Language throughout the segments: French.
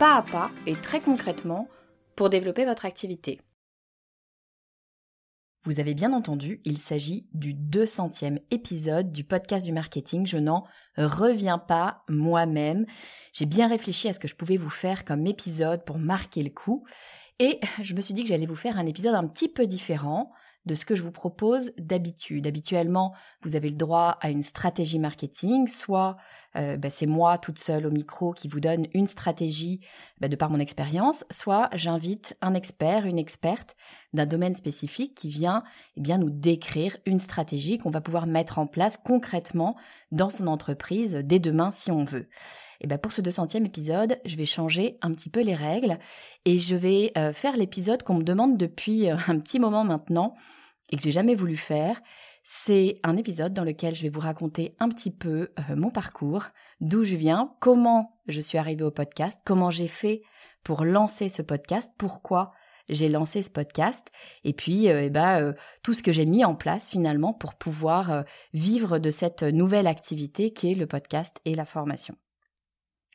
pas à pas et très concrètement pour développer votre activité. Vous avez bien entendu, il s'agit du 200e épisode du podcast du marketing. Je n'en reviens pas moi-même. J'ai bien réfléchi à ce que je pouvais vous faire comme épisode pour marquer le coup. Et je me suis dit que j'allais vous faire un épisode un petit peu différent de ce que je vous propose d'habitude. Habituellement, vous avez le droit à une stratégie marketing, soit euh, bah, c'est moi toute seule au micro qui vous donne une stratégie bah, de par mon expérience, soit j'invite un expert, une experte d'un domaine spécifique qui vient eh bien nous décrire une stratégie qu'on va pouvoir mettre en place concrètement dans son entreprise dès demain si on veut. Et ben pour ce 200e épisode, je vais changer un petit peu les règles et je vais euh, faire l'épisode qu'on me demande depuis euh, un petit moment maintenant et que j'ai jamais voulu faire. C'est un épisode dans lequel je vais vous raconter un petit peu euh, mon parcours, d'où je viens, comment je suis arrivée au podcast, comment j'ai fait pour lancer ce podcast, pourquoi j'ai lancé ce podcast et puis eh ben, tout ce que j'ai mis en place finalement pour pouvoir vivre de cette nouvelle activité qui est le podcast et la formation.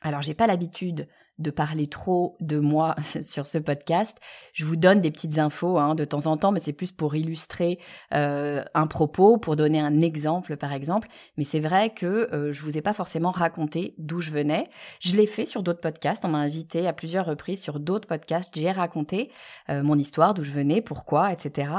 Alors j'ai pas l'habitude de parler trop de moi sur ce podcast. Je vous donne des petites infos hein, de temps en temps, mais c'est plus pour illustrer euh, un propos, pour donner un exemple par exemple. Mais c'est vrai que euh, je vous ai pas forcément raconté d'où je venais. Je l'ai fait sur d'autres podcasts. On m'a invité à plusieurs reprises sur d'autres podcasts. J'ai raconté euh, mon histoire, d'où je venais, pourquoi, etc.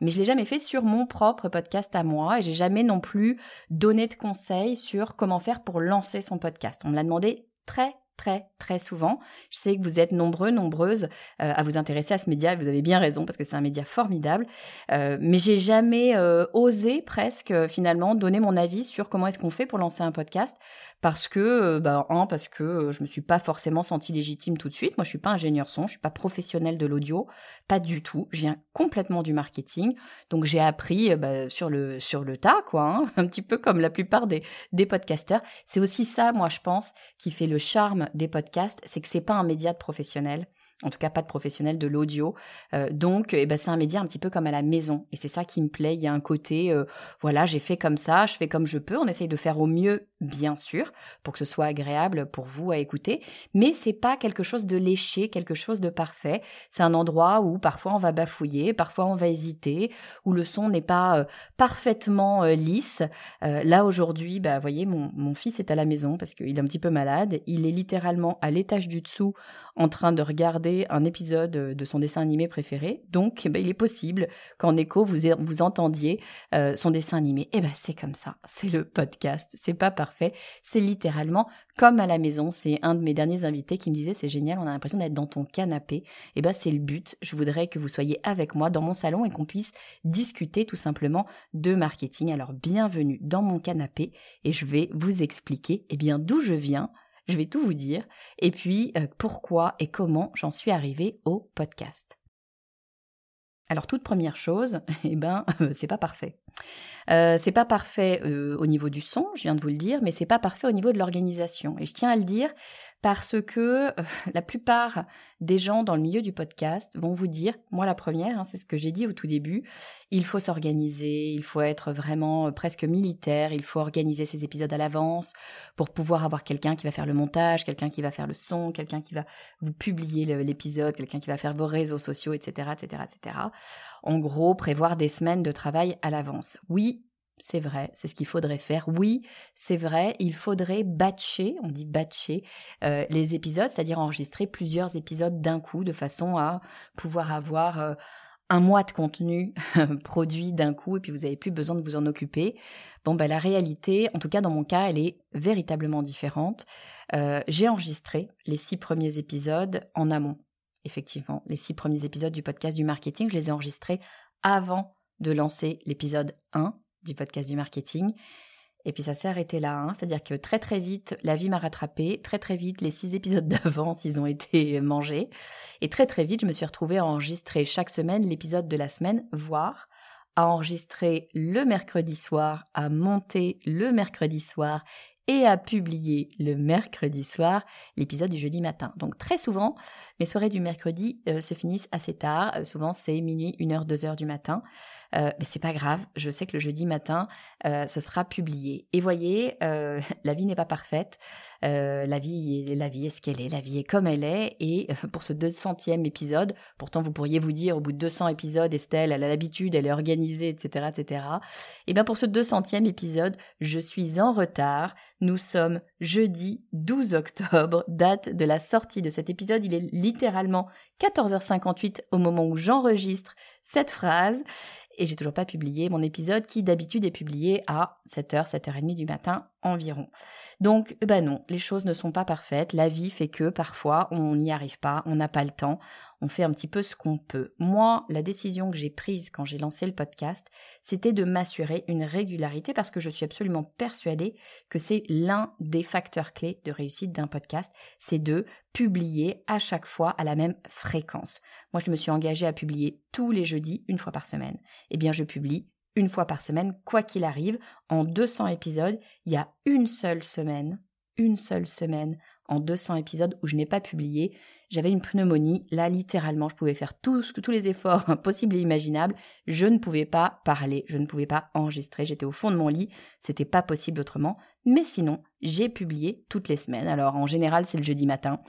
Mais je l'ai jamais fait sur mon propre podcast à moi et j'ai jamais non plus donné de conseils sur comment faire pour lancer son podcast. On me l'a demandé très très très souvent. Je sais que vous êtes nombreux, nombreuses euh, à vous intéresser à ce média et vous avez bien raison parce que c'est un média formidable. Euh, mais j'ai jamais euh, osé presque finalement donner mon avis sur comment est-ce qu'on fait pour lancer un podcast parce que, euh, bah, un, parce que euh, je me suis pas forcément sentie légitime tout de suite. Moi, je suis pas ingénieur son, je suis pas professionnel de l'audio, pas du tout. Je viens complètement du marketing, donc j'ai appris euh, bah, sur le sur le tas, quoi, hein, un petit peu comme la plupart des des podcasteurs. C'est aussi ça, moi, je pense, qui fait le charme des podcasts, c'est que c'est pas un média de professionnel en tout cas pas de professionnel de l'audio. Euh, donc, eh ben, c'est un média un petit peu comme à la maison. Et c'est ça qui me plaît. Il y a un côté, euh, voilà, j'ai fait comme ça, je fais comme je peux. On essaye de faire au mieux, bien sûr, pour que ce soit agréable pour vous à écouter. Mais c'est pas quelque chose de léché, quelque chose de parfait. C'est un endroit où parfois on va bafouiller, parfois on va hésiter, où le son n'est pas euh, parfaitement lisse. là aujourd'hui, bah, voyez, mon fils est à la maison parce qu'il est un petit peu malade. Il est littéralement à l'étage du dessous en train de regarder un épisode de son dessin animé préféré. Donc, eh ben, il est possible qu'en écho, vous, vous entendiez euh, son dessin animé. Eh ben, c'est comme ça. C'est le podcast. C'est pas parfait. C'est littéralement comme à la maison. C'est un de mes derniers invités qui me disait, c'est génial, on a l'impression d'être dans ton canapé. Et eh ben, c'est le but. Je voudrais que vous soyez avec moi dans mon salon et qu'on puisse discuter tout simplement de marketing. Alors, bienvenue dans mon canapé et je vais vous expliquer, eh bien, d'où je viens, je vais tout vous dire. Et puis, euh, pourquoi et comment j'en suis arrivée au podcast. Alors toute première chose, eh ben c'est pas parfait. Euh, c'est pas parfait euh, au niveau du son, je viens de vous le dire, mais c'est pas parfait au niveau de l'organisation. Et je tiens à le dire parce que euh, la plupart des gens dans le milieu du podcast vont vous dire, moi la première, hein, c'est ce que j'ai dit au tout début, il faut s'organiser, il faut être vraiment euh, presque militaire, il faut organiser ses épisodes à l'avance pour pouvoir avoir quelqu'un qui va faire le montage, quelqu'un qui va faire le son, quelqu'un qui va vous publier l'épisode, quelqu'un qui va faire vos réseaux sociaux, etc., etc., etc. En gros, prévoir des semaines de travail à l'avance. Oui, c'est vrai, c'est ce qu'il faudrait faire. Oui, c'est vrai, il faudrait batcher, on dit batcher, euh, les épisodes, c'est-à-dire enregistrer plusieurs épisodes d'un coup de façon à pouvoir avoir euh, un mois de contenu produit d'un coup et puis vous n'avez plus besoin de vous en occuper. Bon, ben la réalité, en tout cas dans mon cas, elle est véritablement différente. Euh, j'ai enregistré les six premiers épisodes en amont. Effectivement, les six premiers épisodes du podcast du marketing, je les ai enregistrés avant de lancer l'épisode 1 du podcast du marketing. Et puis ça s'est arrêté là, hein. c'est-à-dire que très très vite, la vie m'a rattrapé, très très vite, les six épisodes d'avance, ils ont été mangés, et très très vite, je me suis retrouvée à enregistrer chaque semaine l'épisode de la semaine, voire à enregistrer le mercredi soir, à monter le mercredi soir et à publier le mercredi soir l'épisode du jeudi matin. Donc très souvent, mes soirées du mercredi euh, se finissent assez tard. Euh, souvent, c'est minuit, 1h, 2h du matin. Euh, mais c'est pas grave. Je sais que le jeudi matin, ce sera publié. Et voyez, la vie n'est pas parfaite. la vie, est, la vie est ce qu'elle est. La vie est comme elle est. Et pour ce 200e épisode, pourtant vous pourriez vous dire au bout de 200 épisodes, Estelle, elle a l'habitude, elle est organisée, etc., etc. Et bien pour ce 200e épisode, je suis en retard. Nous sommes jeudi 12 octobre, date de la sortie de cet épisode. Il est littéralement 14h58 au moment où j'enregistre cette phrase et j'ai toujours pas publié mon épisode qui d'habitude est publié à 7h, 7h30 du matin environ. Donc, ben non, les choses ne sont pas parfaites. La vie fait que parfois on n'y arrive pas, on n'a pas le temps, on fait un petit peu ce qu'on peut. Moi, la décision que j'ai prise quand j'ai lancé le podcast, c'était de m'assurer une régularité parce que je suis absolument persuadée que c'est l'un des facteurs clés de réussite d'un podcast, c'est de publier à chaque fois à la même fréquence. Moi, je me suis engagée à publier tous les jeudis, une fois par semaine. Eh bien, je publie une fois par semaine, quoi qu'il arrive. En 200 épisodes, il y a une seule semaine, une seule semaine en 200 épisodes où je n'ai pas publié. J'avais une pneumonie. Là, littéralement, je pouvais faire tous, tous les efforts possibles et imaginables. Je ne pouvais pas parler, je ne pouvais pas enregistrer. J'étais au fond de mon lit. C'était pas possible autrement. Mais sinon, j'ai publié toutes les semaines. Alors, en général, c'est le jeudi matin.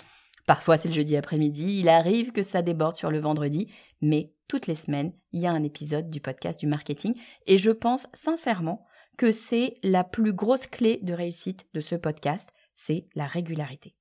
Parfois, c'est le jeudi après-midi. Il arrive que ça déborde sur le vendredi. Mais toutes les semaines, il y a un épisode du podcast du marketing. Et je pense sincèrement que c'est la plus grosse clé de réussite de ce podcast c'est la régularité.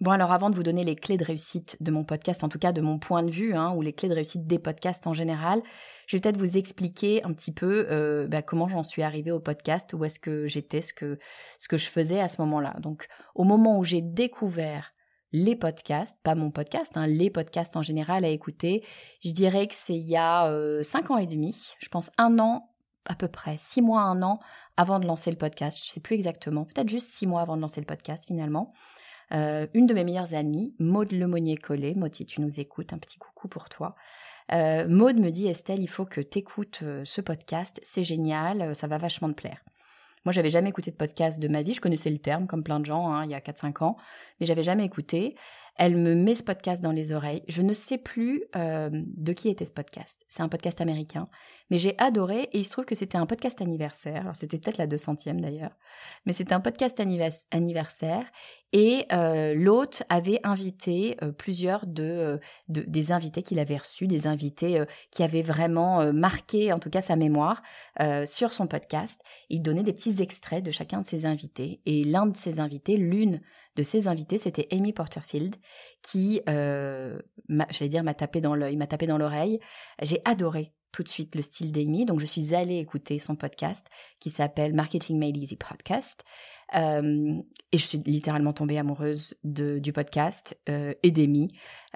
Bon alors avant de vous donner les clés de réussite de mon podcast, en tout cas de mon point de vue, hein, ou les clés de réussite des podcasts en général, je vais peut-être vous expliquer un petit peu euh, bah, comment j'en suis arrivée au podcast, où est-ce que j'étais, ce que, ce que je faisais à ce moment-là. Donc au moment où j'ai découvert les podcasts, pas mon podcast, hein, les podcasts en général à écouter, je dirais que c'est il y a euh, cinq ans et demi, je pense un an à peu près six mois, un an avant de lancer le podcast. Je sais plus exactement, peut-être juste six mois avant de lancer le podcast finalement. Euh, une de mes meilleures amies, Maude Lemonnier-Collet, Maude tu nous écoutes, un petit coucou pour toi. Euh, Maude me dit Estelle, il faut que tu écoutes euh, ce podcast, c'est génial, ça va vachement te plaire. Moi, j'avais jamais écouté de podcast de ma vie. Je connaissais le terme, comme plein de gens, hein, il y a 4-5 ans, mais j'avais jamais écouté. Elle me met ce podcast dans les oreilles. Je ne sais plus euh, de qui était ce podcast. C'est un podcast américain, mais j'ai adoré et il se trouve que c'était un podcast anniversaire. Alors c'était peut-être la 200e d'ailleurs, mais c'était un podcast anniversaire et euh, l'hôte avait invité euh, plusieurs de, des invités qu'il avait reçus, des invités qui avaient vraiment marqué en tout cas sa mémoire sur son podcast. Il donnait des petits extraits de chacun de ses invités et l'un de ses invités, l'une de ses invités, c'était Amy Porterfield, qui, euh, j'allais dire, m'a tapé dans l'œil, m'a tapé dans l'oreille. J'ai adoré tout de suite le style d'Amy, donc je suis allée écouter son podcast qui s'appelle Marketing Made Easy Podcast. Et je suis littéralement tombée amoureuse du podcast euh, et d'Amy.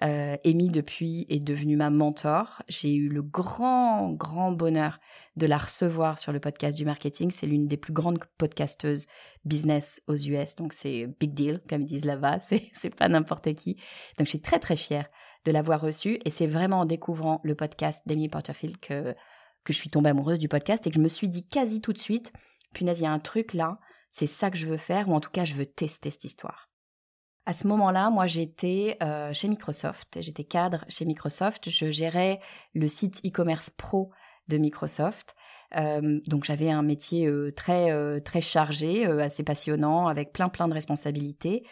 Euh, Amy, depuis, est devenue ma mentor. J'ai eu le grand, grand bonheur de la recevoir sur le podcast du marketing. C'est l'une des plus grandes podcasteuses business aux US, donc c'est big deal, comme ils disent là-bas. C'est, c'est pas n'importe qui. Donc je suis très, très fière de l'avoir reçue. Et c'est vraiment en découvrant le podcast d'Amy Porterfield que, que je suis tombée amoureuse du podcast et que je me suis dit quasi tout de suite, punaise, il y a un truc là c'est ça que je veux faire, ou en tout cas je veux tester cette histoire. À ce moment-là, moi, j'étais euh, chez Microsoft. J'étais cadre chez Microsoft. Je gérais le site e-commerce pro de Microsoft. Euh, donc j'avais un métier euh, très très chargé, assez passionnant, avec plein plein de responsabilités.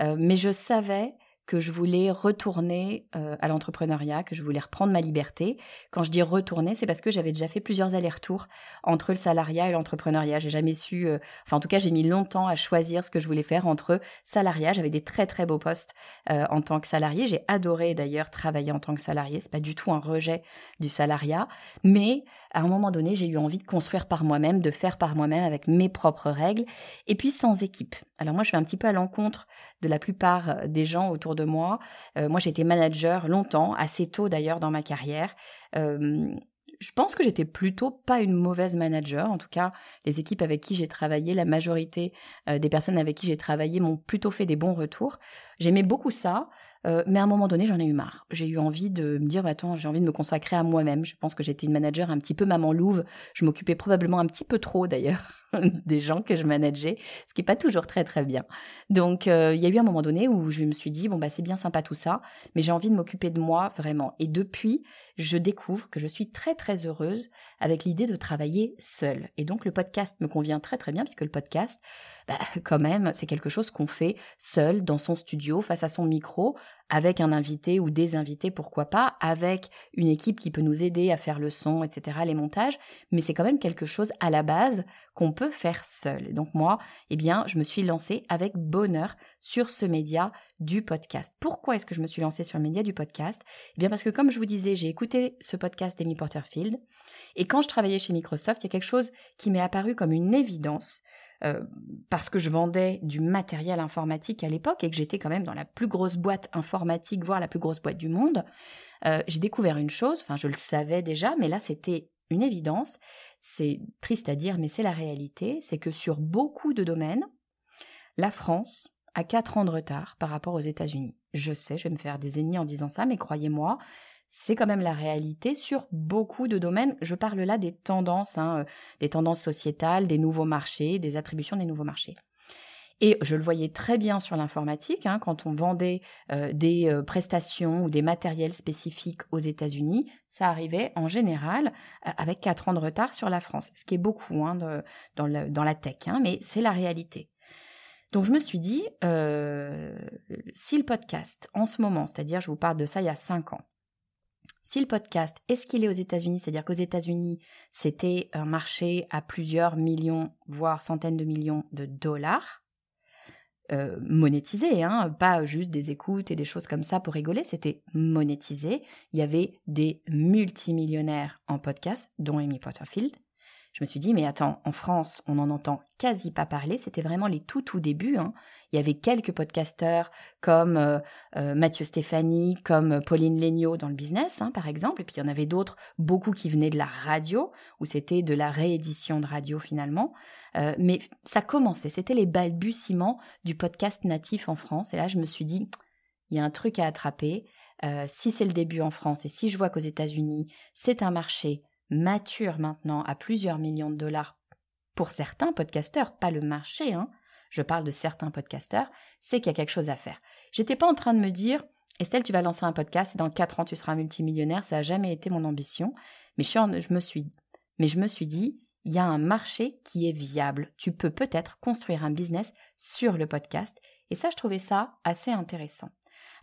mais je savais que je voulais retourner euh, à l'entrepreneuriat, que je voulais reprendre ma liberté. Quand je dis retourner, c'est parce que j'avais déjà fait plusieurs allers-retours entre le salariat et l'entrepreneuriat. J'ai jamais su, euh, enfin en tout cas j'ai mis longtemps à choisir ce que je voulais faire entre salariat. J'avais des très très beaux postes euh, en tant que salarié. J'ai adoré d'ailleurs travailler en tant que salarié. C'est pas du tout un rejet du salariat, mais à un moment donné, j'ai eu envie de construire par moi-même, de faire par moi-même avec mes propres règles, et puis sans équipe. Alors moi, je vais un petit peu à l'encontre de la plupart des gens autour de moi. Euh, moi, j'ai été manager longtemps, assez tôt d'ailleurs dans ma carrière. Euh, je pense que j'étais plutôt pas une mauvaise manager. En tout cas, les équipes avec qui j'ai travaillé, la majorité euh, des personnes avec qui j'ai travaillé m'ont plutôt fait des bons retours. J'aimais beaucoup ça. Euh, mais à un moment donné, j'en ai eu marre. J'ai eu envie de me dire, bah, attends, j'ai envie de me consacrer à moi-même. Je pense que j'étais une manager un petit peu maman louve. Je m'occupais probablement un petit peu trop d'ailleurs des gens que je manageais, ce qui n'est pas toujours très très bien. Donc euh, il y a eu un moment donné où je me suis dit, bon bah c'est bien sympa tout ça, mais j'ai envie de m'occuper de moi vraiment. Et depuis, je découvre que je suis très très heureuse avec l'idée de travailler seule. Et donc le podcast me convient très très bien puisque le podcast, bah, quand même, c'est quelque chose qu'on fait seul dans son studio face à son micro avec un invité ou des invités, pourquoi pas, avec une équipe qui peut nous aider à faire le son, etc., les montages, mais c'est quand même quelque chose à la base qu'on peut faire seul. Et donc moi, eh bien, je me suis lancée avec bonheur sur ce média du podcast. Pourquoi est-ce que je me suis lancée sur le média du podcast? Eh bien parce que comme je vous disais, j'ai écouté ce podcast d'Amy Porterfield, et quand je travaillais chez Microsoft, il y a quelque chose qui m'est apparu comme une évidence, euh, parce que je vendais du matériel informatique à l'époque et que j'étais quand même dans la plus grosse boîte informatique, voire la plus grosse boîte du monde, euh, j'ai découvert une chose, enfin je le savais déjà, mais là c'était une évidence, c'est triste à dire, mais c'est la réalité, c'est que sur beaucoup de domaines, la France a quatre ans de retard par rapport aux États-Unis. Je sais, je vais me faire des ennemis en disant ça, mais croyez-moi, c'est quand même la réalité sur beaucoup de domaines. Je parle là des tendances, hein, euh, des tendances sociétales, des nouveaux marchés, des attributions des nouveaux marchés. Et je le voyais très bien sur l'informatique, hein, quand on vendait euh, des euh, prestations ou des matériels spécifiques aux États-Unis, ça arrivait en général avec quatre ans de retard sur la France, ce qui est beaucoup hein, dans, la tech, mais c'est la réalité. Donc je me suis dit, si le podcast en ce moment, c'est-à-dire je vous parle de ça il y a cinq ans, si le podcast, est-ce qu'il est aux États-Unis? C'est-à-dire qu'aux États-Unis, c'était un marché à plusieurs millions, voire centaines de millions de dollars, euh, monétisé, hein, pas juste des écoutes et des choses comme ça pour rigoler, c'était monétisé. Il y avait des multimillionnaires en podcast, dont Amy Potterfield, je me suis dit, mais attends, en France, on n'en entend quasi pas parler. C'était vraiment les tout tout débuts. Hein. Il y avait quelques podcasteurs comme euh, euh, Mathieu Stéphanie, comme Pauline Legnaud dans le business, hein, par exemple. Et puis il y en avait d'autres, beaucoup qui venaient de la radio, où c'était de la réédition de radio finalement. Euh, mais ça commençait, c'était les balbutiements du podcast natif en France. Et là, je me suis dit, il y a un truc à attraper. si c'est le début en France et si je vois qu'aux États-Unis, c'est un marché mature maintenant à plusieurs millions de dollars pour certains podcasteurs, pas le marché, hein, je parle de certains podcasteurs, c'est qu'il y a quelque chose à faire. J'étais pas en train de me dire, Estelle, tu vas lancer un podcast et dans quatre ans tu seras multimillionnaire, ça n'a jamais été mon ambition, mais je, me suis, mais je me suis dit, il y a un marché qui est viable. Tu peux peut-être construire un business sur le podcast. Et ça, je trouvais ça assez intéressant.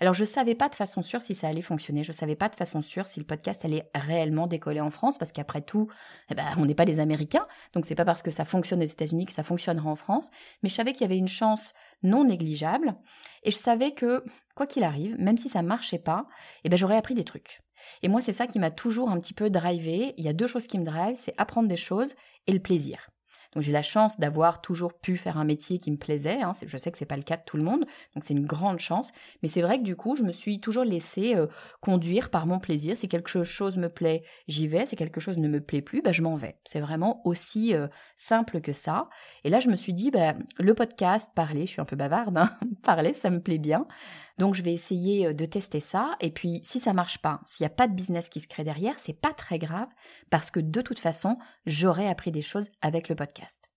Alors je ne savais pas de façon sûre si ça allait fonctionner, je ne savais pas de façon sûre si le podcast allait réellement décoller en France, parce qu'après tout, eh ben, on n'est pas des Américains, donc c'est pas parce que ça fonctionne aux États-Unis que ça fonctionnera en France, mais je savais qu'il y avait une chance non négligeable, et je savais que, quoi qu'il arrive, même si ça marchait pas, eh ben, j'aurais appris des trucs. Et moi, c'est ça qui m'a toujours un petit peu drivé. Il y a deux choses qui me drivent, c'est apprendre des choses et le plaisir. Donc j'ai la chance d'avoir toujours pu faire un métier qui me plaisait. Hein. Je sais que c'est pas le cas de tout le monde, donc c'est une grande chance. Mais c'est vrai que du coup, je me suis toujours laissée euh, conduire par mon plaisir. Si quelque chose me plaît, j'y vais. Si quelque chose ne me plaît plus, bah, je m'en vais. C'est vraiment aussi euh, simple que ça. Et là, je me suis dit, bah, le podcast, parler, je suis un peu bavarde, hein. parler, ça me plaît bien. Donc je vais essayer euh, de tester ça. Et puis si ça marche pas, s'il n'y a pas de business qui se crée derrière, c'est pas très grave parce que de toute façon, j'aurai appris des choses avec le podcast.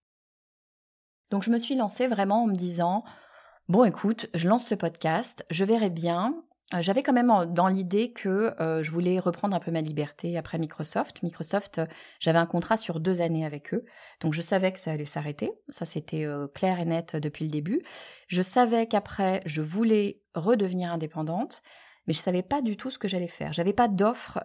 Donc je me suis lancée vraiment en me disant bon écoute, je lance ce podcast, je verrai bien. Euh, j'avais quand même dans l'idée que euh, je voulais reprendre un peu ma liberté après Microsoft. Microsoft, euh, j'avais un contrat sur deux années avec eux, donc je savais que ça allait s'arrêter. Ça, c'était clair et net depuis le début. Je savais qu'après, je voulais redevenir indépendante, mais je savais pas du tout ce que j'allais faire. J'avais pas d'offre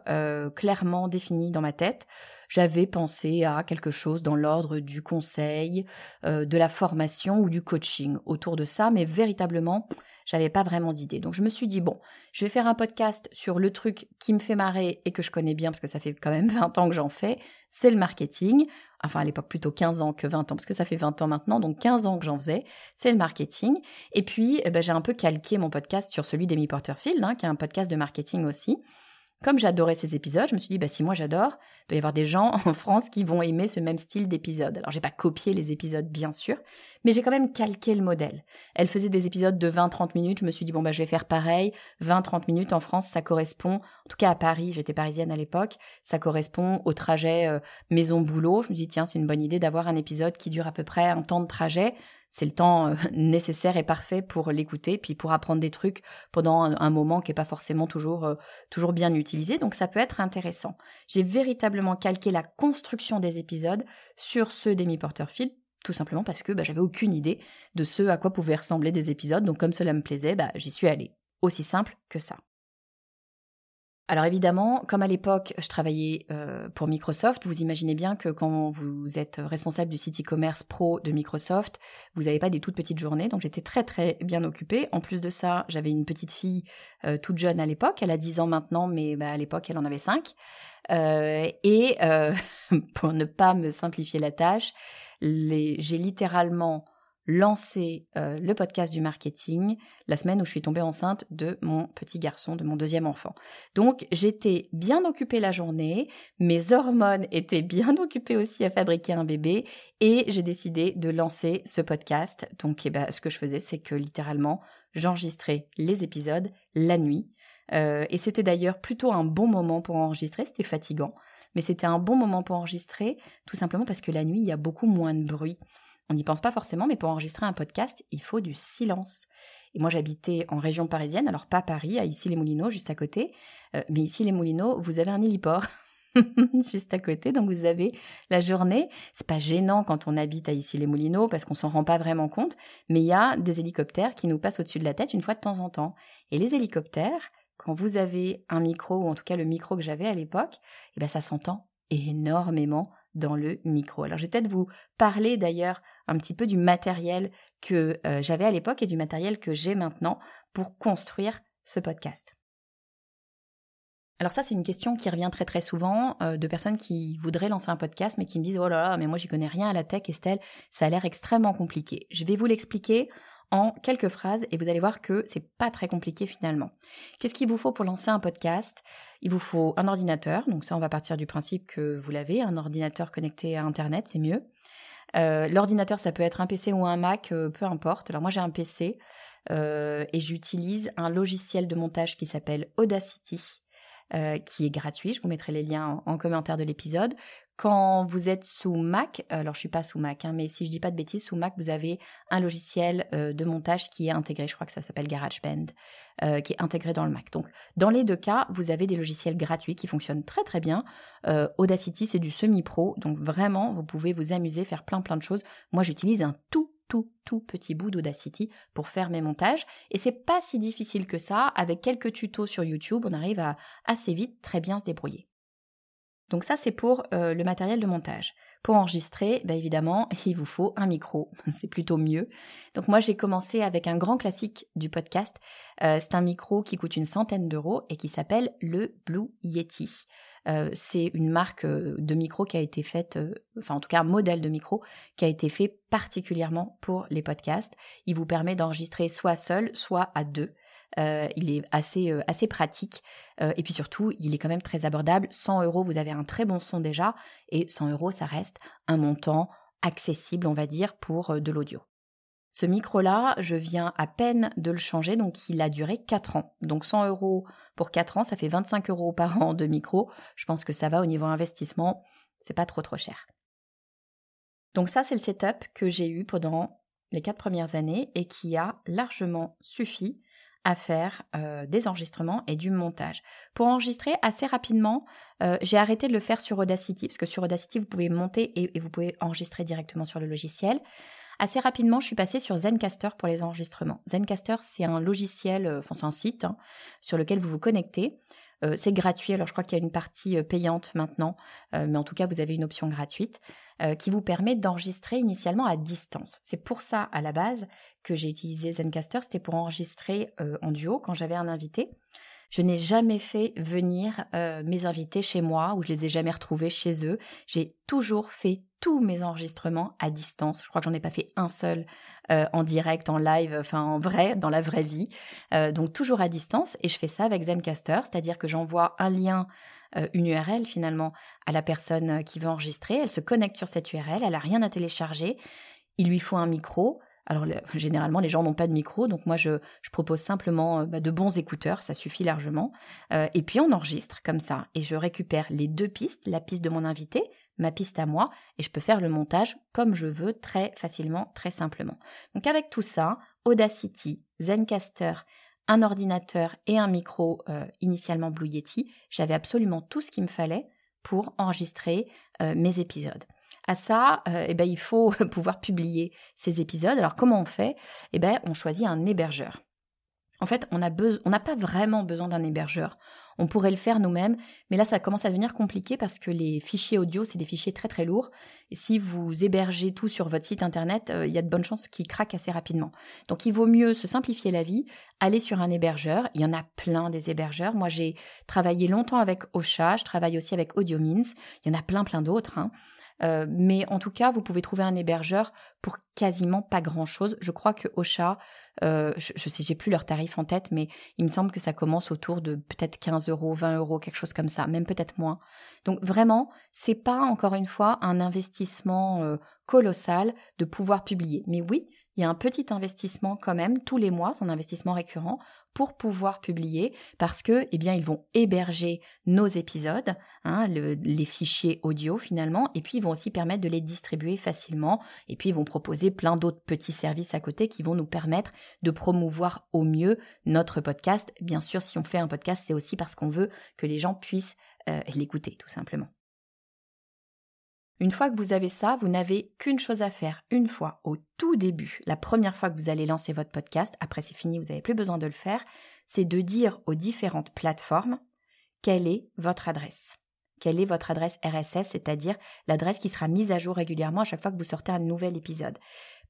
clairement définie dans ma tête. J'avais pensé à quelque chose dans l'ordre du conseil, de la formation ou du coaching autour de ça, mais véritablement, j'avais pas vraiment d'idée. Donc je me suis dit, bon, je vais faire un podcast sur le truc qui me fait marrer et que je connais bien parce que ça fait quand même 20 ans que j'en fais, c'est le marketing. Enfin, à l'époque, plutôt 15 ans que 20 ans, parce que ça fait 20 ans maintenant, donc 15 ans que j'en faisais, c'est le marketing. Et puis, eh ben, j'ai un peu calqué mon podcast sur celui d'Amy Porterfield, hein, qui est un podcast de marketing aussi. Comme j'adorais ces épisodes, je me suis dit, bah, si moi j'adore, doit y avoir des gens en France qui vont aimer ce même style d'épisode. Alors, j'ai pas copié les épisodes, bien sûr, mais j'ai quand même calqué le modèle. Elle faisait des épisodes de 20-30 minutes, je me suis dit, bon, bah, je vais faire pareil. 20-30 minutes en France, ça correspond, en tout cas à Paris, j'étais parisienne à l'époque, ça correspond au trajet euh, maison-boulot. Je me suis dit, tiens, c'est une bonne idée d'avoir un épisode qui dure à peu près un temps de trajet c'est le temps euh, nécessaire et parfait pour l'écouter, puis pour apprendre des trucs pendant un, moment qui n'est pas forcément toujours, euh, toujours bien utilisé. Donc ça peut être intéressant. J'ai véritablement calqué la construction des épisodes sur ceux d'Amy Porterfield, tout simplement parce que bah, j'avais aucune idée de ce à quoi pouvaient ressembler des épisodes. Donc comme cela me plaisait, bah, j'y suis allée. Aussi simple que ça. Alors évidemment, comme à l'époque, je travaillais euh, pour Microsoft, vous imaginez bien que quand vous êtes responsable du site e-commerce pro de Microsoft, vous n'avez pas des toutes petites journées, donc j'étais très très bien occupée. En plus de ça, j'avais une petite fille euh, toute jeune à l'époque, elle a 10 ans maintenant, mais bah, à l'époque elle en avait 5. Euh, et pour ne pas me simplifier la tâche, j'ai littéralement lancé euh, le podcast du marketing la semaine où je suis tombée enceinte de mon petit garçon, de mon deuxième enfant. Donc j'étais bien occupée la journée, mes hormones étaient bien occupées aussi à fabriquer un bébé et j'ai décidé de lancer ce podcast. Donc eh ben, ce que je faisais, c'est que littéralement j'enregistrais les épisodes la nuit. Euh, et c'était d'ailleurs plutôt un bon moment pour enregistrer, c'était fatigant, mais c'était un bon moment pour enregistrer, tout simplement parce que la nuit, il y a beaucoup moins de bruit. On n'y pense pas forcément, mais pour enregistrer un podcast, il faut du silence. Et moi, j'habitais en région parisienne, alors pas Paris, à Issy-les-Moulineaux, juste à côté. Euh, mais ici les Moulineaux, vous avez un héliport. juste à côté, donc vous avez la journée. C'est pas gênant quand on habite à Issy-les-Moulineaux parce qu'on s'en rend pas vraiment compte, mais il y a des hélicoptères qui nous passent au-dessus de la tête une fois de temps en temps. Et les hélicoptères, quand vous avez un micro, ou en tout cas le micro que j'avais à l'époque, eh ben ça s'entend énormément dans le micro. Alors je vais peut-être vous parler d'ailleurs un petit peu du matériel que euh, j'avais à l'époque et du matériel que j'ai maintenant pour construire ce podcast. Alors ça, c'est une question qui revient très très souvent euh, de personnes qui voudraient lancer un podcast mais qui me disent oh là là, mais moi j'y connais rien à la tech, Estelle, ça a l'air extrêmement compliqué. Je vais vous l'expliquer en quelques phrases et vous allez voir que c'est pas très compliqué finalement. Qu'est-ce qu'il vous faut pour lancer un podcast? Il vous faut un ordinateur, donc ça on va partir du principe que vous l'avez, un ordinateur connecté à Internet, c'est mieux. Euh, l'ordinateur, ça peut être un PC ou un Mac, euh, peu importe. Alors moi j'ai un PC euh, et j'utilise un logiciel de montage qui s'appelle Audacity. qui est gratuit. Je vous mettrai les liens en commentaire de l'épisode. Quand vous êtes sous Mac, alors je suis pas sous Mac, hein, mais si je dis pas de bêtises, sous Mac vous avez un logiciel euh, de montage qui est intégré, je crois que ça s'appelle GarageBand, euh, qui est intégré dans le Mac. Donc dans les deux cas, vous avez des logiciels gratuits qui fonctionnent très très bien. Euh, Audacity c'est du semi-pro, donc vraiment vous pouvez vous amuser, faire plein plein de choses. Moi j'utilise un tout tout tout petit bout d'Audacity pour faire mes montages et c'est pas si difficile que ça. Avec quelques tutos sur YouTube, on arrive à assez vite très bien se débrouiller. Donc ça, c'est pour euh, le matériel de montage. Pour enregistrer, bah, évidemment, il vous faut un micro. c'est plutôt mieux. Donc moi, j'ai commencé avec un grand classique du podcast. Euh, c'est un micro qui coûte une centaine d'euros et qui s'appelle le Blue Yeti. Euh, c'est une marque de micro qui a été faite, enfin en tout cas un modèle de micro qui a été fait particulièrement pour les podcasts. Il vous permet d'enregistrer soit seul, soit à deux. Euh, il est assez, euh, pratique. Euh, et puis surtout, il est quand même très abordable. 100 euros, vous avez un très bon son déjà. Et 100 euros, ça reste un montant accessible, on va dire, pour de l'audio. Ce micro-là, je viens à peine de le changer, donc il a duré 4 ans. Donc 100 euros pour 4 ans, ça fait 25 euros par an de micro. Je pense que ça va au niveau investissement, c'est pas trop trop cher. Donc ça, c'est le setup que j'ai eu pendant les quatre premières années et qui a largement suffi à faire euh, des enregistrements et du montage. Pour enregistrer assez rapidement, euh, j'ai arrêté de le faire sur Audacity, parce que sur Audacity, vous pouvez monter et, vous pouvez enregistrer directement sur le logiciel. Assez rapidement, je suis passée sur Zencaster pour les enregistrements. Zencaster, c'est un logiciel, euh, enfin c'est un site hein, sur lequel vous vous connectez. Euh, c'est gratuit, alors je crois qu'il y a une partie euh, payante maintenant, euh, mais en tout cas vous avez une option gratuite qui vous permet d'enregistrer initialement à distance. C'est pour ça à la base que j'ai utilisé Zencaster, c'était pour enregistrer en duo quand j'avais un invité. Je n'ai jamais fait venir mes invités chez moi ou je les ai jamais retrouvés chez eux. J'ai toujours fait tous mes enregistrements à distance. Je crois que j'en ai pas fait un seul euh, en direct, en live, enfin en vrai, dans la vraie vie. Euh, donc toujours à distance. Et je fais ça avec Zencaster, c'est-à-dire que j'envoie un lien, euh, une URL finalement, à la personne qui veut enregistrer. Elle se connecte sur cette URL, elle a rien à télécharger. Il lui faut un micro. Alors généralement les gens n'ont pas de micro, donc moi je, propose simplement bah, de bons écouteurs, ça suffit largement. et puis on enregistre comme ça, et je récupère les deux pistes, la piste de mon invité, ma piste à moi et je peux faire le montage comme je veux très facilement, très simplement. Donc avec tout ça, Audacity, Zencaster, un ordinateur et un micro euh, initialement Blue Yeti, j'avais absolument tout ce qu'il me fallait pour enregistrer euh, mes épisodes. À ça, euh, eh ben, il faut pouvoir publier ces épisodes. Alors comment on fait? Eh ben, On choisit un hébergeur. En fait, on n'a pas vraiment besoin d'un hébergeur. On pourrait le faire nous-mêmes, mais là ça commence à devenir compliqué parce que les fichiers audio, c'est des fichiers très très lourds. Et si vous hébergez tout sur votre site internet, euh, il y a de bonnes chances qu'ils craquent assez rapidement. Donc il vaut mieux se simplifier la vie, aller sur un hébergeur. Il y en a plein des hébergeurs. Moi j'ai travaillé longtemps avec Ocha, je travaille aussi avec AudioMeans. Il y en a plein plein d'autres. Hein. Euh, mais en tout cas, vous pouvez trouver un hébergeur pour quasiment pas grand-chose. Je crois que Ocha, euh, je, je, sais, j'ai plus leur tarif en tête, mais il me semble que ça commence autour de peut-être 15 euros, 20 euros, quelque chose comme ça, même peut-être moins. Donc vraiment, c'est pas encore une fois un investissement euh, colossal de pouvoir publier. Mais oui, il y a un petit investissement quand même tous les mois, c'est un investissement récurrent pour pouvoir publier parce que eh bien ils vont héberger nos épisodes, hein, les fichiers audio finalement, et puis ils vont aussi permettre de les distribuer facilement, et puis ils vont proposer plein d'autres petits services à côté qui vont nous permettre de promouvoir au mieux notre podcast. Bien sûr, si on fait un podcast, c'est aussi parce qu'on veut que les gens puissent euh, l'écouter tout simplement. Une fois que vous avez ça, vous n'avez qu'une chose à faire une fois au tout début, la première fois que vous allez lancer votre podcast, après c'est fini, vous n'avez plus besoin de le faire, c'est de dire aux différentes plateformes quelle est votre adresse. Quelle est votre adresse RSS, c'est-à-dire l'adresse qui sera mise à jour régulièrement à chaque fois que vous sortez un nouvel épisode.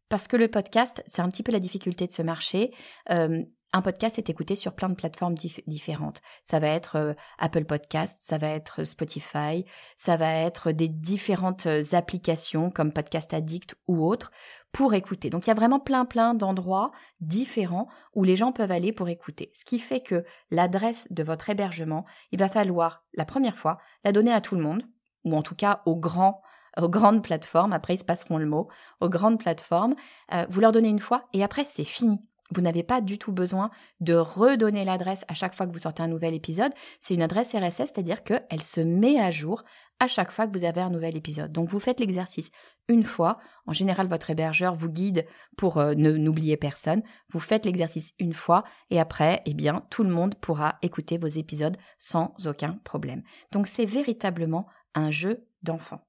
Parce que le podcast, c'est un petit peu la difficulté de ce marché. Euh, un podcast est écouté sur plein de plateformes différentes. Ça va être euh, Apple Podcast, ça va être Spotify, ça va être des différentes euh, applications comme Podcast Addict ou autres pour écouter. Donc il y a vraiment plein plein d'endroits différents où les gens peuvent aller pour écouter. Ce qui fait que l'adresse de votre hébergement, il va falloir la première fois la donner à tout le monde ou en tout cas aux grands aux grandes plateformes, après ils se passeront le mot, aux grandes plateformes, euh, vous leur donnez une fois et après c'est fini. Vous n'avez pas du tout besoin de redonner l'adresse à chaque fois que vous sortez un nouvel épisode. C'est une adresse RSS, c'est-à-dire qu'elle se met à jour à chaque fois que vous avez un nouvel épisode. Donc vous faites l'exercice une fois. En général, votre hébergeur vous guide pour euh, n'oublier personne. Vous faites l'exercice une fois et après, eh bien, tout le monde pourra écouter vos épisodes sans aucun problème. Donc c'est véritablement un jeu d'enfant.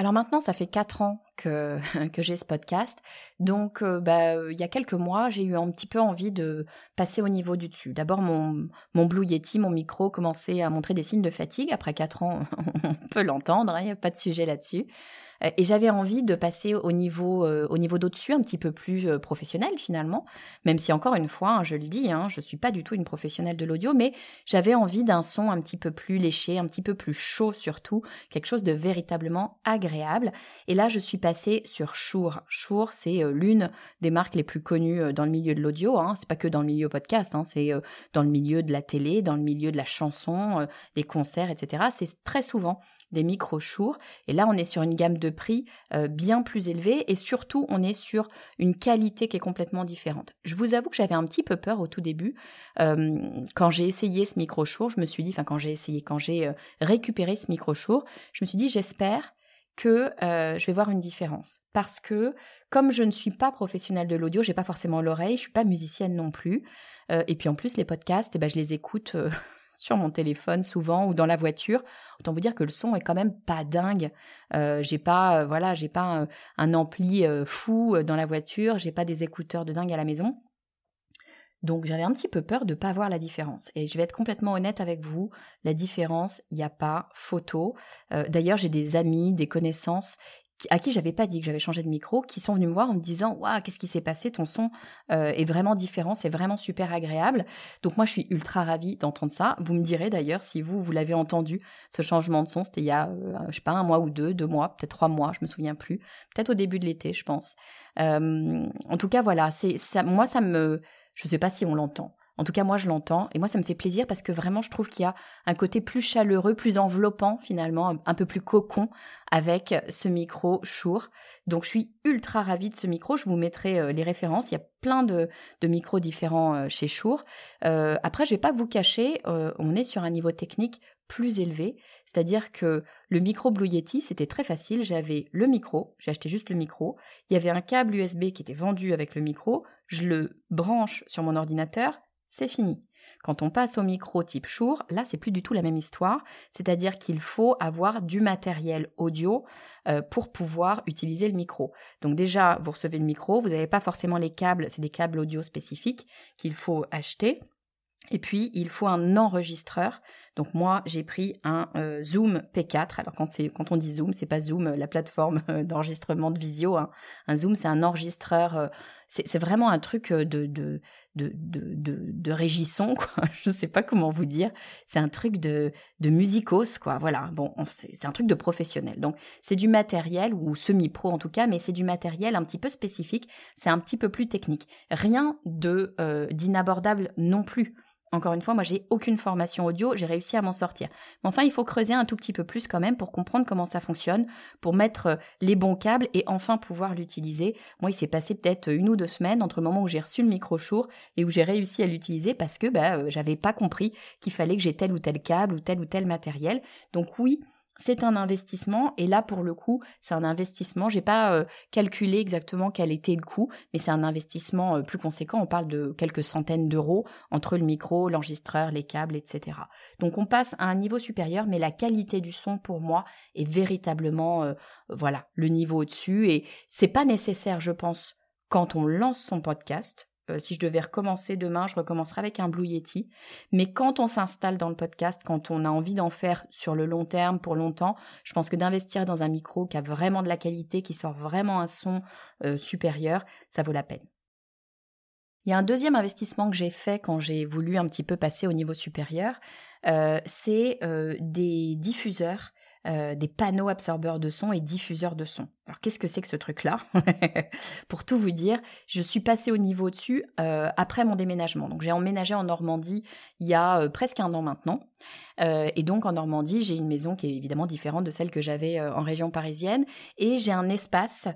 Alors maintenant, ça fait quatre ans que, j'ai ce podcast. Donc, euh, bah, il y a quelques mois, j'ai eu un petit peu envie de passer au niveau du dessus. D'abord, mon, mon Blue Yeti, mon micro, commençait à montrer des signes de fatigue. Après quatre ans, on peut l'entendre, il hein, n'y a pas de sujet là-dessus. Euh, et j'avais envie de passer au niveau, euh, au niveau d'au-dessus, un petit peu plus euh, professionnel finalement, même si encore une fois, hein, je le dis, hein, je suis pas du tout une professionnelle de l'audio, mais j'avais envie d'un son un petit peu plus léché, un petit peu plus chaud surtout, quelque chose de véritablement agréable. Et là, je suis passée sur Shure. Shure, c'est l'une des marques les plus connues dans le milieu de l'audio. Hein. C'est pas que dans le milieu podcast, hein, c'est dans le milieu de la télé, dans le milieu de la chanson, des concerts, etc. C'est très souvent des micro-chours. Et là, on est sur une gamme de prix euh, bien plus élevée et surtout, on est sur une qualité qui est complètement différente. Je vous avoue que j'avais un petit peu peur au tout début. Euh, quand j'ai essayé ce micro-chour, je me suis dit, enfin quand j'ai essayé, quand j'ai euh, récupéré ce micro-chour, je me suis dit, j'espère que je vais voir une différence. Parce que comme je ne suis pas professionnelle de l'audio, j'ai pas forcément l'oreille, je suis pas musicienne non plus. Et puis en plus, les podcasts, eh ben, je les écoute sur mon téléphone souvent ou dans la voiture. Autant vous dire que le son est quand même pas dingue. j'ai pas, voilà, j'ai pas un, ampli fou dans la voiture, j'ai pas des écouteurs de dingue à la maison. Donc j'avais un petit peu peur de ne pas voir la différence. Et je vais être complètement honnête avec vous, la différence, il n'y a pas photo. Euh, d'ailleurs, j'ai des amis, des connaissances à qui j'avais pas dit que j'avais changé de micro, qui sont venus me voir en me disant waouh qu'est-ce qui s'est passé, ton son euh, est vraiment différent, c'est vraiment super agréable. Donc moi je suis ultra ravie d'entendre ça. Vous me direz d'ailleurs si vous vous l'avez entendu ce changement de son, c'était il y a euh, je sais pas un mois ou deux, deux mois, peut-être trois mois, je me souviens plus, peut-être au début de l'été je pense. en tout cas voilà, c'est ça, moi ça me je sais pas si on l'entend. En tout cas, moi, je l'entends. Et moi, ça me fait plaisir parce que vraiment, je trouve qu'il y a un côté plus chaleureux, plus enveloppant, finalement, un peu plus cocon avec ce micro Shure. Donc, je suis ultra ravie de ce micro. Je vous mettrai euh, les références. Il y a plein de, micros différents euh, chez Shure. Euh, après, je vais pas vous cacher, on est sur un niveau technique plus élevé. C'est-à-dire que le micro Blue Yeti, c'était très facile. J'avais le micro, j'ai acheté juste le micro. Il y avait un câble USB qui était vendu avec le micro. Je le branche sur mon ordinateur, c'est fini. Quand on passe au micro type Shure, là, c'est plus du tout la même histoire. C'est-à-dire qu'il faut avoir du matériel audio euh, pour pouvoir utiliser le micro. Donc déjà, vous recevez le micro, vous n'avez pas forcément les câbles, c'est des câbles audio spécifiques qu'il faut acheter. Et puis, il faut un enregistreur. Donc moi, j'ai pris un euh, Zoom P4. Alors quand, on dit Zoom, c'est pas Zoom, la plateforme euh, d'enregistrement de visio. Hein. Un Zoom, c'est un enregistreur. c'est vraiment un truc de, de, de, de, régisson, quoi. Je sais pas comment vous dire. C'est un truc de, de musicos, quoi. Voilà. Bon, c'est un truc de professionnel. Donc, c'est du matériel, ou semi-pro en tout cas, mais c'est du matériel un petit peu spécifique. C'est un petit peu plus technique. Rien de euh, d'inabordable non plus. Encore une fois, moi, j'ai aucune formation audio, j'ai réussi à m'en sortir. Mais enfin, il faut creuser un tout petit peu plus quand même pour comprendre comment ça fonctionne, pour mettre euh, les bons câbles et enfin pouvoir l'utiliser. Moi, il s'est passé peut-être une ou deux semaines entre le moment où j'ai reçu le micro Shure et où j'ai réussi à l'utiliser parce que bah, euh, j'avais pas compris qu'il fallait que j'ai tel ou tel câble ou tel ou tel matériel. Donc oui, c'est un investissement. Et là pour le coup c'est un investissement. J'ai pas euh, calculé exactement quel était le coût mais c'est un investissement euh, plus conséquent. On parle de quelques centaines d'euros entre le micro l'enregistreur les câbles etc donc on passe à un niveau supérieur mais la qualité du son pour moi est véritablement euh, voilà le niveau au-dessus. Et c'est pas nécessaire je pense quand on lance son podcast euh, si je devais recommencer demain, je recommencerai avec un Blue Yeti. Mais quand on s'installe dans le podcast, quand on a envie d'en faire sur le long terme, pour longtemps, je pense que d'investir dans un micro qui a vraiment de la qualité, qui sort vraiment un son euh, supérieur, ça vaut la peine. Il y a un deuxième investissement que j'ai fait quand j'ai voulu un petit peu passer au niveau supérieur, euh, c'est des diffuseurs, des panneaux absorbeurs de son et diffuseurs de son. Alors qu'est-ce que c'est que ce truc-là? Pour tout vous dire, je suis passée au niveau dessus euh, après mon déménagement. Donc j'ai emménagé en Normandie il y a euh, presque un an maintenant. Euh, et donc en Normandie, j'ai une maison qui est évidemment différente de celle que j'avais en région parisienne. Et j'ai un espace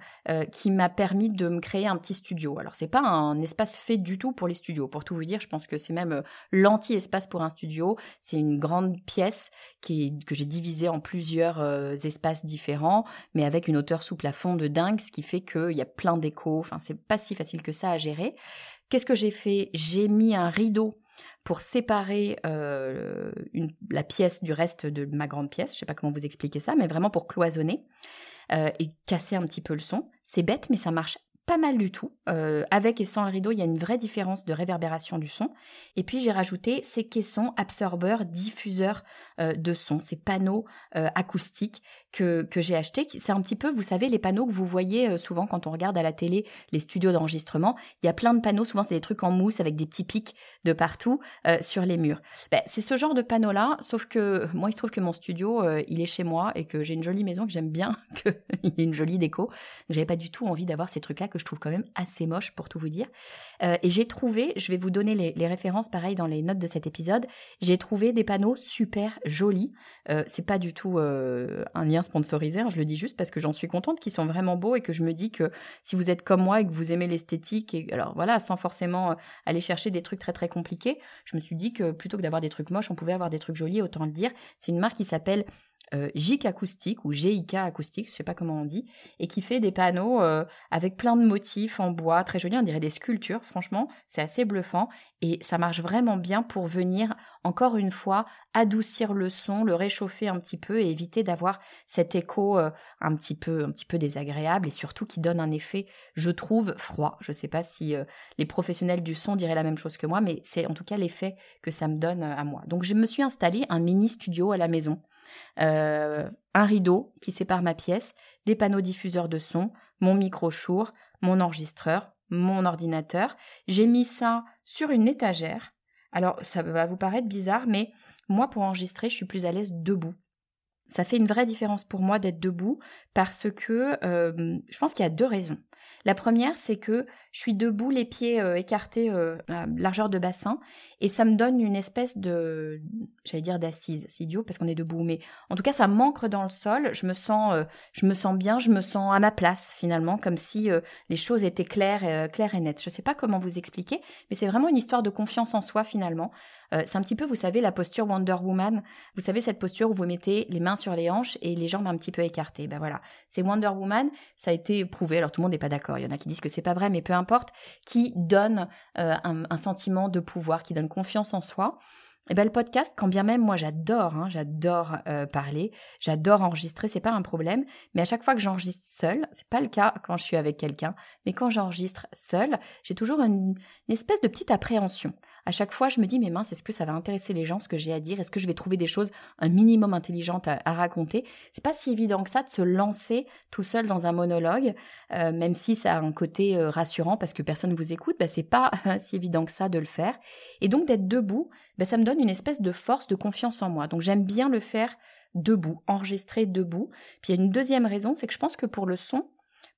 qui m'a permis de me créer un petit studio. Alors c'est pas un espace fait du tout pour les studios. Pour tout vous dire, je pense que c'est même l'anti-espace pour un studio. C'est une grande pièce qui que j'ai divisée en plusieurs espaces différents, mais avec une hauteur souple fond de dingue, ce qui fait qu'il y a plein d'échos. Enfin, c'est pas si facile que ça à gérer. Qu'est-ce que j'ai fait? J'ai mis un rideau pour séparer euh, la pièce du reste de ma grande pièce. Je sais pas comment vous expliquer ça, mais vraiment pour cloisonner euh, et casser un petit peu le son. C'est bête, mais ça marche pas mal du tout. Euh, avec et sans le rideau, il y a une vraie différence de réverbération du son. Et puis j'ai rajouté ces caissons absorbeurs, diffuseurs de son, ces panneaux acoustiques que, j'ai achetés. C'est un petit peu, vous savez, les panneaux que vous voyez souvent quand on regarde à la télé les studios d'enregistrement. Il y a plein de panneaux, souvent c'est des trucs en mousse avec des petits pics de partout sur les murs. Ben, c'est ce genre de panneaux-là, sauf que moi il se trouve que mon studio, il est chez moi et que j'ai une jolie maison, que j'aime bien, qu'il y ait une jolie déco. J'avais pas du tout envie d'avoir ces trucs-là que je trouve quand même assez moche pour tout vous dire. Euh, et j'ai trouvé, je vais vous donner les, références pareil dans les notes de cet épisode, j'ai trouvé des panneaux super jolis. Euh, c'est pas du tout euh, un lien sponsorisé, hein, je le dis juste parce que j'en suis contente qu'ils sont vraiment beaux et que je me dis que si vous êtes comme moi et que vous aimez l'esthétique, et alors voilà, sans forcément aller chercher des trucs très très compliqués, je me suis dit que plutôt que d'avoir des trucs moches, on pouvait avoir des trucs jolis, autant le dire. C'est une marque qui s'appelle euh, GIC acoustique ou GIK acoustique, je sais pas comment on dit, et qui fait des panneaux euh, avec plein de motifs en bois, très jolis, on dirait des sculptures, franchement, c'est assez bluffant et ça marche vraiment bien pour venir, encore une fois, adoucir le son, le réchauffer un petit peu et éviter d'avoir cet écho euh, un petit peu un petit peu désagréable et surtout qui donne un effet, je trouve, froid. Je sais pas si les professionnels du son diraient la même chose que moi, mais c'est en tout cas l'effet que ça me donne à moi. Donc je me suis installé un mini studio à la maison euh, un rideau qui sépare ma pièce, des panneaux diffuseurs de son, mon micro Shure, mon enregistreur, mon ordinateur. J'ai mis ça sur une étagère. Alors, ça va vous paraître bizarre, mais moi, pour enregistrer, je suis plus à l'aise debout. Ça fait une vraie différence pour moi d'être debout parce que euh, je pense qu'il y a deux raisons. La première, c'est que je suis debout, les pieds euh, écartés euh, à largeur de bassin, et ça me donne une espèce de, j'allais dire d'assise, c'est idiot parce qu'on est debout, mais en tout cas, ça m'ancre dans le sol. Je me sens, euh, je me sens bien, je me sens à ma place finalement, comme si les choses étaient claires, claires et nettes. Je ne sais pas comment vous expliquer, mais c'est vraiment une histoire de confiance en soi finalement. c'est un petit peu, vous savez, la posture Wonder Woman. Vous savez cette posture où vous mettez les mains sur les hanches et les jambes un petit peu écartées. Ben voilà, c'est Wonder Woman. Ça a été prouvé. Alors tout le monde n'est pas d'accord. Il y en a qui disent que c'est pas vrai, mais peu importe, qui donne euh, un, sentiment de pouvoir, qui donne confiance en soi. Et eh ben le podcast, quand bien même moi j'adore, hein, j'adore euh, parler, j'adore enregistrer, c'est pas un problème. Mais à chaque fois que j'enregistre seule, c'est pas le cas quand je suis avec quelqu'un, mais quand j'enregistre seule, j'ai toujours une, espèce de petite appréhension. À chaque fois, je me dis mais mince, est-ce que ça va intéresser les gens ce que j'ai à dire? Est-ce que je vais trouver des choses un minimum intelligentes à, raconter? C'est pas si évident que ça de se lancer tout seul dans un monologue, euh, même si ça a un côté euh, rassurant parce que personne vous écoute. Ben, c'est pas si évident que ça de le faire. Et donc d'être debout, ben, ça me donne une espèce de force, de confiance en moi. Donc j'aime bien le faire debout, enregistrer debout. Puis il y a une deuxième raison, c'est que je pense que pour le son,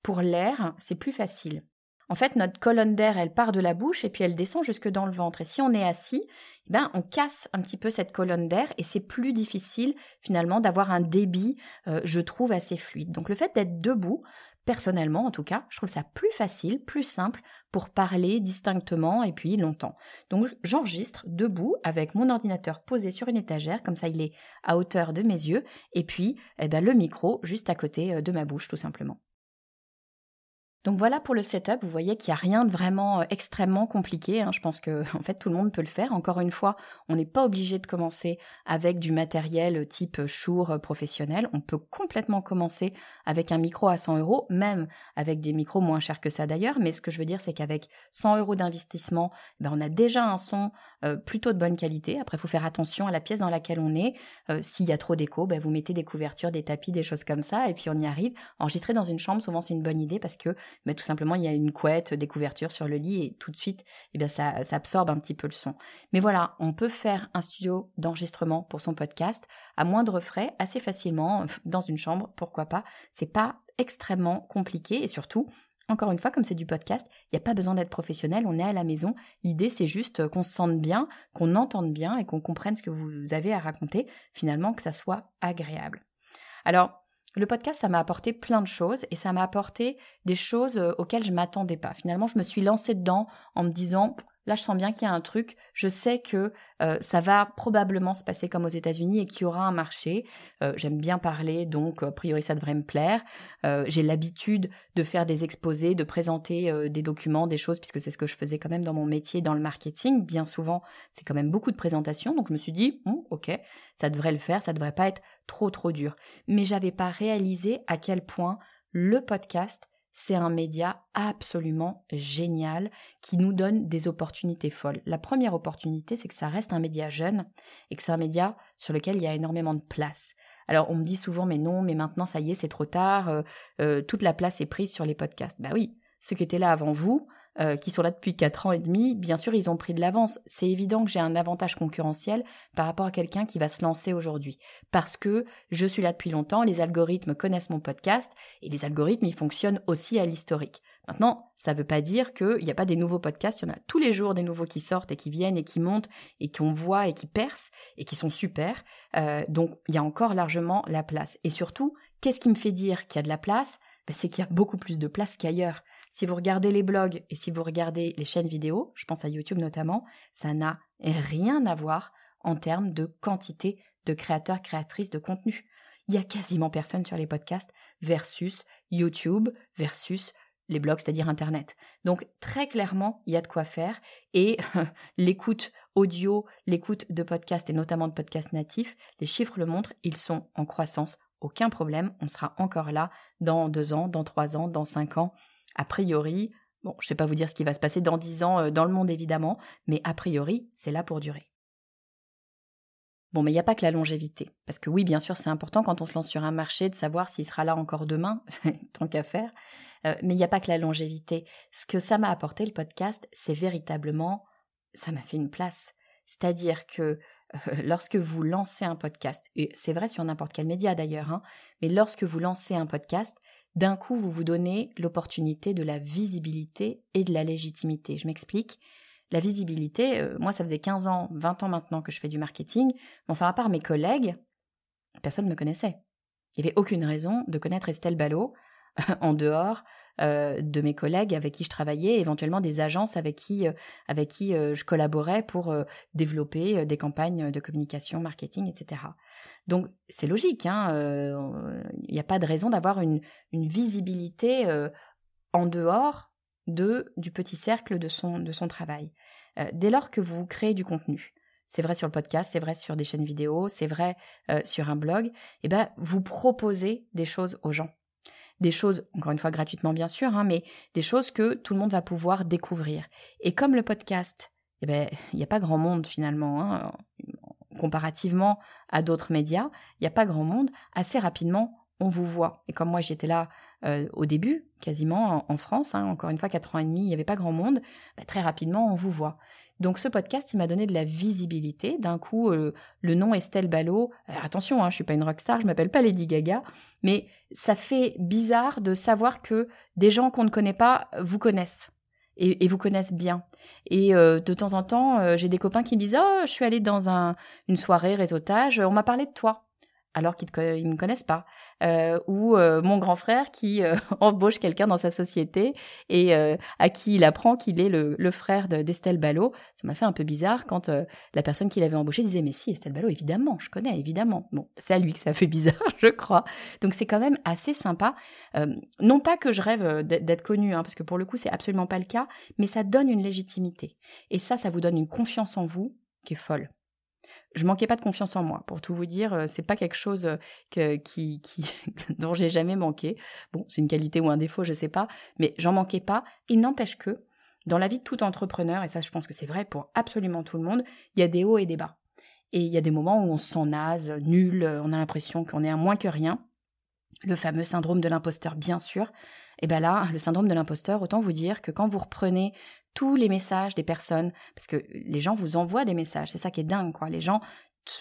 pour l'air, c'est plus facile. En fait, notre colonne d'air, elle part de la bouche et puis elle descend jusque dans le ventre. Et si on est assis, eh ben, on casse un petit peu cette colonne d'air et c'est plus difficile finalement d'avoir un débit, euh, je trouve, assez fluide. Donc le fait d'être debout, Personnellement, en tout cas, je trouve ça plus facile, plus simple pour parler distinctement et puis longtemps. Donc j'enregistre debout avec mon ordinateur posé sur une étagère, comme ça il est à hauteur de mes yeux, et puis eh ben, le micro juste à côté euh, de ma bouche tout simplement. Donc voilà pour le setup, vous voyez qu'il n'y a rien de vraiment euh, extrêmement compliqué, hein. je pense que en fait tout le monde peut le faire. Encore une fois, on n'est pas obligé de commencer avec du matériel euh, type Shure euh, professionnel, on peut complètement commencer avec un micro à 100 euros, même avec des micros moins chers que ça d'ailleurs, mais ce que je veux dire c'est qu'avec 100 euros d'investissement, ben, on a déjà un son plutôt de bonne qualité. Après, il faut faire attention à la pièce dans laquelle on est. S'il y a trop d'écho, ben, vous mettez des couvertures, des tapis, des choses comme ça, et puis on y arrive. Enregistrer dans une chambre, souvent c'est une bonne idée parce que mais tout simplement il y a une couette, des couvertures sur le lit et tout de suite, eh bien ça, ça absorbe un petit peu le son. Mais voilà, on peut faire un studio d'enregistrement pour son podcast à moindre frais, assez facilement dans une chambre, pourquoi pas. C'est pas extrêmement compliqué et surtout, encore une fois, comme c'est du podcast, il n'y a pas besoin d'être professionnel, on est à la maison. L'idée, c'est juste qu'on se sente bien, qu'on entende bien et qu'on comprenne ce que vous avez à raconter, finalement, que ça soit agréable. Alors, le podcast, ça m'a apporté plein de choses et ça m'a apporté des choses euh, auxquelles je m'attendais pas. Finalement, je me suis lancée dedans en me disant Là, je sens bien qu'il y a un truc. Je sais que euh, ça va probablement se passer comme aux États-Unis et qu'il y aura un marché. Euh, j'aime bien parler, donc a priori ça devrait me plaire. Euh, j'ai l'habitude de faire des exposés, de présenter des documents, des choses, puisque c'est ce que je faisais quand même dans mon métier, dans le marketing. Bien souvent, c'est quand même beaucoup de présentations. Donc je me suis dit, ok, ça devrait le faire, ça devrait pas être trop trop dur. Mais j'avais pas réalisé à quel point le podcast c'est un média absolument génial qui nous donne des opportunités folles. La première opportunité, c'est que ça reste un média jeune et que c'est un média sur lequel il y a énormément de place. Alors on me dit souvent mais non, mais maintenant ça y est, c'est trop tard, euh, euh, toute la place est prise sur les podcasts. Bah oui, ceux qui étaient là avant vous, euh, qui sont là depuis 4 ans et demi, bien sûr, ils ont pris de l'avance. C'est évident que j'ai un avantage concurrentiel par rapport à quelqu'un qui va se lancer aujourd'hui. Parce que je suis là depuis longtemps, les algorithmes connaissent mon podcast, et les algorithmes, ils fonctionnent aussi à l'historique. Maintenant, ça ne veut pas dire qu'il n'y a pas des nouveaux podcasts, il y en a tous les jours des nouveaux qui sortent et qui viennent et qui montent et qu'on voit et qui percent et qui sont super. Euh, donc, il y a encore largement la place. Et surtout, qu'est-ce qui me fait dire qu'il y a de la place? Ben, C'est qu'il y a beaucoup plus de place qu'ailleurs. Si vous regardez les blogs et si vous regardez les chaînes vidéo, je pense à YouTube notamment, ça n'a rien à voir en termes de quantité de créateurs, créatrices de contenu. il y a quasiment personne sur les podcasts versus YouTube versus les blogs, c'est-à-dire Internet. Donc très clairement, il y a de quoi faire et l'écoute audio, l'écoute de podcasts et notamment de podcasts natifs, les chiffres le montrent, ils sont en croissance. Aucun problème, on sera encore là dans deux ans, dans trois ans, dans cinq ans. A priori, bon, je ne sais pas vous dire ce qui va se passer dans dix ans euh, dans le monde évidemment, mais a priori, c'est là pour durer. Bon, mais il n'y a pas que la longévité. Parce que oui, bien sûr, c'est important quand on se lance sur un marché de savoir s'il sera là encore demain, tant qu'à faire. Euh, mais il n'y a pas que la longévité. Ce que ça m'a apporté, le podcast, c'est véritablement, ça m'a fait une place. C'est-à-dire que euh, lorsque vous lancez un podcast, et c'est vrai sur n'importe quel média d'ailleurs, hein, mais lorsque vous lancez un podcast, d'un coup, vous vous donnez l'opportunité de la visibilité et de la légitimité. Je m'explique. La visibilité, euh, moi ça faisait 15 ans, 20 ans maintenant que je fais du marketing, mais enfin à part mes collègues, personne ne me connaissait. Il n'y avait aucune raison de connaître Estelle Ballot en dehors euh, de mes collègues avec qui je travaillais, éventuellement des agences avec qui, euh, avec qui je collaborais pour développer des campagnes de communication, marketing, etc. Donc c'est logique, hein, il n'y a pas de raison d'avoir une, visibilité en dehors de, du petit cercle de son, de son travail. Euh, dès lors que vous créez du contenu, c'est vrai sur le podcast, c'est vrai sur des chaînes vidéo, c'est vrai euh, sur un blog, et eh ben, vous proposez des choses aux gens. Des choses, encore une fois gratuitement bien sûr, hein, mais des choses que tout le monde va pouvoir découvrir. Et comme le podcast, eh ben, il n'y a pas grand monde finalement, hein, comparativement à d'autres médias, il n'y a pas grand monde, assez rapidement, on vous voit. Et comme moi j'étais là euh, au début, quasiment en, France, hein, encore une fois, quatre ans et demi, il n'y avait pas grand monde, bah, très rapidement on vous voit. Donc ce podcast, il m'a donné de la visibilité. D'un coup, euh, le nom Estelle Ballot, attention, hein, je suis pas une rockstar, je m'appelle pas Lady Gaga, mais ça fait bizarre de savoir que des gens qu'on ne connaît pas vous connaissent. Et, vous connaissent bien. Et euh, de temps en temps, j'ai des copains qui me disent Oh, je suis allée dans une soirée réseautage, on m'a parlé de toi alors qu'ils ne me connaissent pas. Euh, ou euh, mon grand frère qui euh, embauche quelqu'un dans sa société et à qui il apprend qu'il est le, frère d'Estelle Ballot. Ça m'a fait un peu bizarre quand la personne qui l'avait embauché disait Mais si, Estelle Ballot, évidemment, je connais, évidemment. Bon, c'est à lui que ça fait bizarre, je crois. Donc c'est quand même assez sympa. non pas que je rêve d'être connue, hein, parce que pour le coup, c'est absolument pas le cas, mais ça donne une légitimité. Et ça, ça vous donne une confiance en vous qui est folle je manquais pas de confiance en moi. Pour tout vous dire, euh, c'est pas quelque chose euh, que, qui, dont j'ai jamais manqué. Bon, c'est une qualité ou un défaut, je sais pas, mais j'en manquais pas. Il n'empêche que dans la vie de tout entrepreneur, et ça, je pense que c'est vrai pour absolument tout le monde, il y a des hauts et des bas. Et il y a des moments où on se sent naze, nul, on a l'impression qu'on est un moins que rien. Le fameux syndrome de l'imposteur, bien sûr. Et bien là, le syndrome de l'imposteur, autant vous dire que quand vous reprenez tous les messages des personnes, parce que les gens vous envoient des messages, c'est ça qui est dingue, quoi. Les gens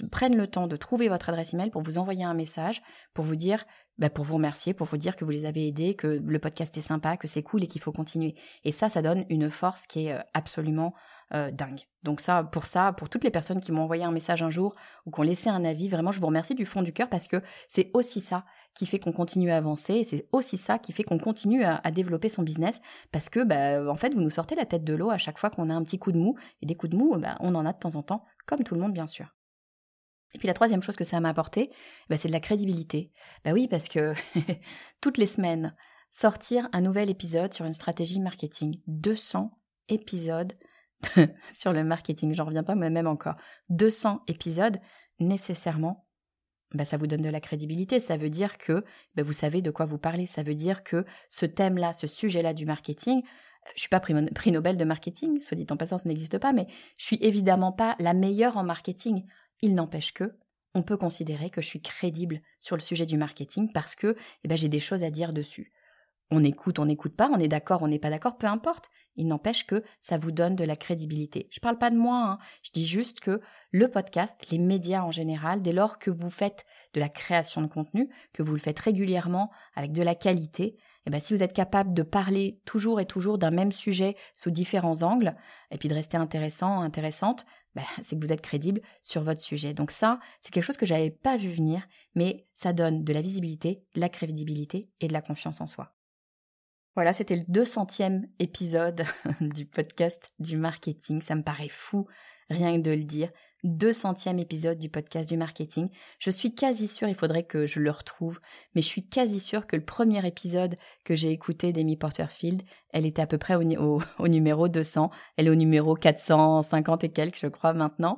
prennent le temps de trouver votre adresse email pour vous envoyer un message, pour vous dire, bah, pour vous remercier, pour vous dire que vous les avez aidés, que le podcast est sympa, que c'est cool et qu'il faut continuer. Et ça, ça donne une force qui est euh, absolument euh, dingue. Donc ça, pour ça, pour toutes les personnes qui m'ont envoyé un message un jour ou qui ont laissé un avis, vraiment, je vous remercie du fond du cœur parce que c'est aussi ça qui fait qu'on continue à avancer et c'est aussi ça qui fait qu'on continue à, développer son business parce que, bah, en fait, vous nous sortez la tête de l'eau à chaque fois qu'on a un petit coup de mou et des coups de mou, bah, on en a de temps en temps, comme tout le monde, bien sûr. Et puis la troisième chose que ça m'a apporté, bah, c'est de la crédibilité. Bah oui, parce que toutes les semaines, sortir un nouvel épisode sur une stratégie marketing. 200 épisodes sur le marketing, j'en reviens pas moi-même encore. 200 épisodes, nécessairement, bah, ça vous donne de la crédibilité. Ça veut dire que bah, vous savez de quoi vous parlez. Ça veut dire que ce thème-là, ce sujet-là du marketing, je suis pas prix Nobel de marketing, soit dit en passant, ça n'existe pas, mais je suis évidemment pas la meilleure en marketing. Il n'empêche que on peut considérer que je suis crédible sur le sujet du marketing parce que eh ben, j'ai des choses à dire dessus. On écoute, on n'écoute pas, on est d'accord, on n'est pas d'accord, peu importe. Il n'empêche que ça vous donne de la crédibilité. Je ne parle pas de moi, hein. je dis juste que le podcast, les médias en général, dès lors que vous faites de la création de contenu, que vous le faites régulièrement avec de la qualité, eh ben, si vous êtes capable de parler toujours et toujours d'un même sujet sous différents angles, et puis de rester intéressant, intéressante, bah, c'est que vous êtes crédible sur votre sujet. Donc ça, c'est quelque chose que j'avais pas vu venir, mais ça donne de la visibilité, de la crédibilité et de la confiance en soi. Voilà, c'était le 200e épisode du podcast du marketing. Ça me paraît fou, rien que de le dire. 200e épisode du podcast du marketing. Je suis quasi sûre, il faudrait que je le retrouve, mais je suis quasi sûre que le premier épisode que j'ai écouté d'Amy Porterfield, elle était à peu près au, numéro 200. Elle est au numéro 450 et quelques, je crois, maintenant.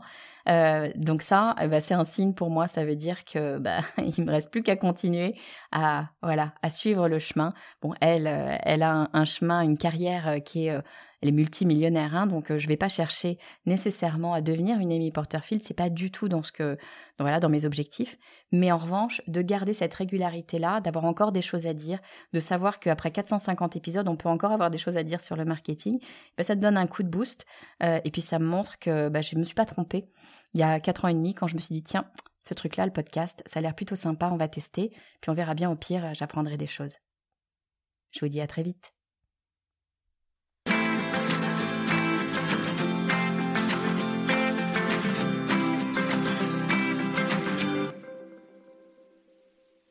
Euh, donc ça, eh ben, c'est un signe pour moi. Ça veut dire que bah, il me reste plus qu'à continuer à voilà à suivre le chemin. Bon, elle, euh, elle a un, chemin, une carrière euh, qui est elle est multimillionnaire, hein, donc je vais pas chercher nécessairement à devenir une Amy Porterfield, c'est pas du tout dans ce que, voilà, dans mes objectifs. Mais en revanche, de garder cette régularité-là, d'avoir encore des choses à dire, de savoir qu'après 450 épisodes, on peut encore avoir des choses à dire sur le marketing, ben, ça te donne un coup de boost, et puis ça me montre que bah, je me suis pas trompée il y a quatre ans et demi quand je me suis dit tiens, ce truc-là, le podcast, ça a l'air plutôt sympa, on va tester, puis on verra bien au pire, j'apprendrai des choses. Je vous dis à très vite.